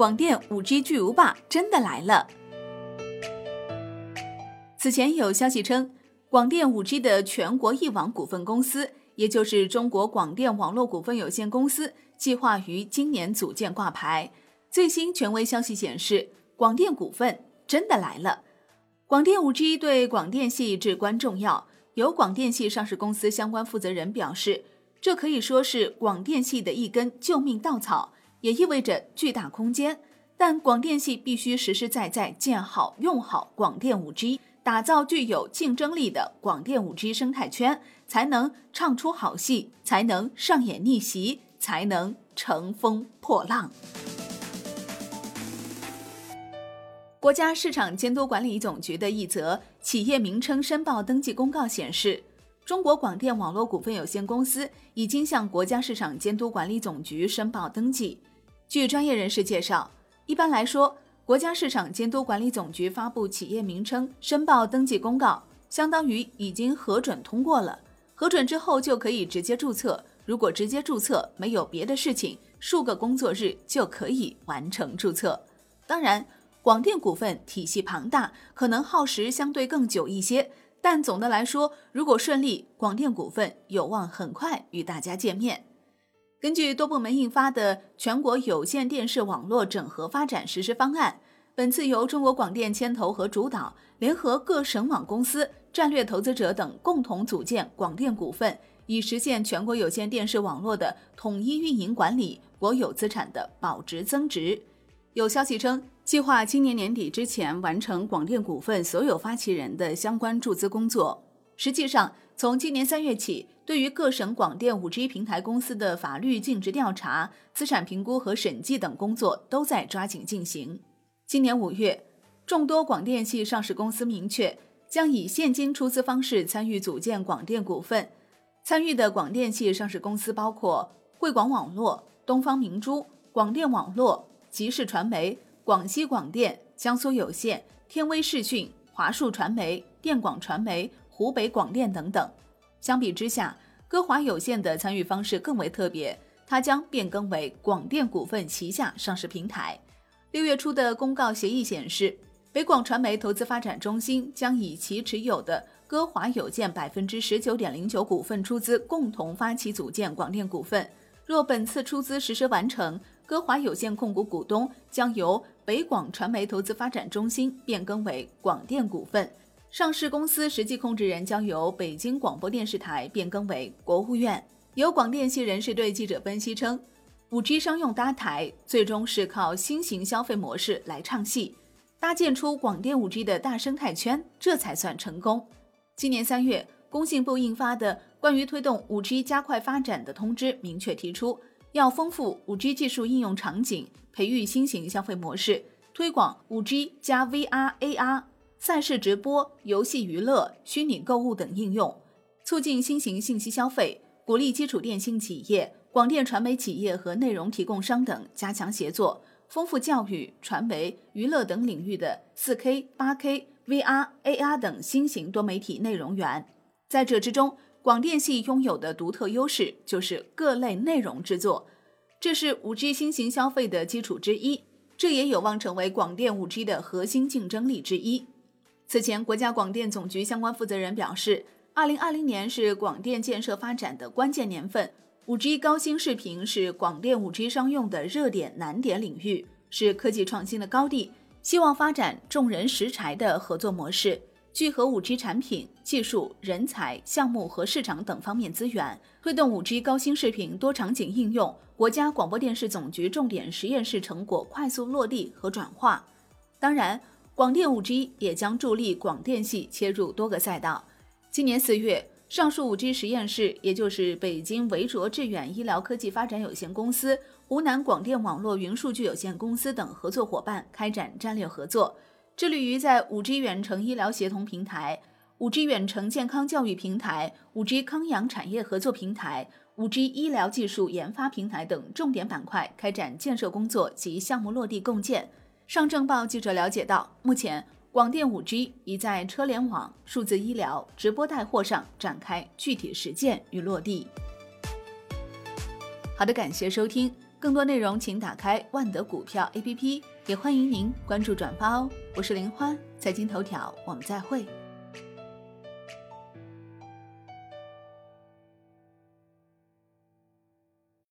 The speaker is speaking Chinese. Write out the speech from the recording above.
广电 5G 巨无霸真的来了。此前有消息称，广电 5G 的全国一网股份公司，也就是中国广电网络股份有限公司，计划于今年组建挂牌。最新权威消息显示，广电股份真的来了。广电 5G 对广电系至关重要。有广电系上市公司相关负责人表示，这可以说是广电系的一根救命稻草，也意味着巨大空间。但广电系必须实实在在建好、用好广电 5G，打造具有竞争力的广电 5G 生态圈，才能唱出好戏，才能上演逆袭，才能乘风破浪。国家市场监督管理总局的一则企业名称申报登记公告显示，中国广电网络股份有限公司已经向国家市场监督管理总局申报登记。据专业人士介绍，一般来说，国家市场监督管理总局发布企业名称申报登记公告，相当于已经核准通过了。核准之后就可以直接注册，如果直接注册没有别的事情，数个工作日就可以完成注册。当然。广电股份体系庞大，可能耗时相对更久一些，但总的来说，如果顺利，广电股份有望很快与大家见面。根据多部门印发的《全国有线电视网络整合发展实施方案》，本次由中国广电牵头和主导，联合各省网公司、战略投资者等共同组建广电股份，以实现全国有线电视网络的统一运营管理、国有资产的保值增值。有消息称。计划今年年底之前完成广电股份所有发起人的相关注资工作。实际上，从今年三月起，对于各省广电 5G 平台公司的法律尽职调查、资产评估和审计等工作都在抓紧进行。今年五月，众多广电系上市公司明确将以现金出资方式参与组建广电股份。参与的广电系上市公司包括汇广网络、东方明珠、广电网络、吉视传媒。广西广电、江苏有线、天威视讯、华数传媒、电广传媒、湖北广电等等。相比之下，歌华有线的参与方式更为特别，它将变更为广电股份旗下上市平台。六月初的公告协议显示，北广传媒投资发展中心将以其持有的歌华有线百分之十九点零九股份出资，共同发起组建广电股份。若本次出资实施完成，歌华有限控股股东将由北广传媒投资发展中心变更为广电股份，上市公司实际控制人将由北京广播电视台变更为国务院。有广电系人士对记者分析称，5G 商用搭台最终是靠新型消费模式来唱戏，搭建出广电 5G 的大生态圈，这才算成功。今年三月，工信部印发的关于推动 5G 加快发展的通知明确提出。要丰富 5G 技术应用场景，培育新型消费模式，推广 5G 加 VR、AR、赛事直播、游戏娱乐、虚拟购物等应用，促进新型信息消费，鼓励基础电信企业、广电传媒企业和内容提供商等加强协作，丰富教育、传媒、娱乐等领域的 4K、8K、VR、AR 等新型多媒体内容源。在这之中，广电系拥有的独特优势就是各类内容制作，这是五 G 新型消费的基础之一，这也有望成为广电五 G 的核心竞争力之一。此前，国家广电总局相关负责人表示，二零二零年是广电建设发展的关键年份，五 G 高清视频是广电五 G 商用的热点难点领域，是科技创新的高地，希望发展众人拾柴的合作模式。聚合 5G 产品、技术、人才、项目和市场等方面资源，推动 5G 高清视频多场景应用。国家广播电视总局重点实验室成果快速落地和转化。当然，广电 5G 也将助力广电系切入多个赛道。今年四月，上述 5G 实验室，也就是北京维卓致远医疗科技发展有限公司、湖南广电网络云数据有限公司等合作伙伴开展战略合作。致力于在 5G 远程医疗协同平台、5G 远程健康教育平台、5G 康养产业合作平台、5G 医疗技术研发平台等重点板块开展建设工作及项目落地共建。上证报记者了解到，目前广电五 G 已在车联网、数字医疗、直播带货上展开具体实践与落地。好的，感谢收听。更多内容请打开万德股票 APP，也欢迎您关注转发哦。我是林欢，财经头条，我们再会。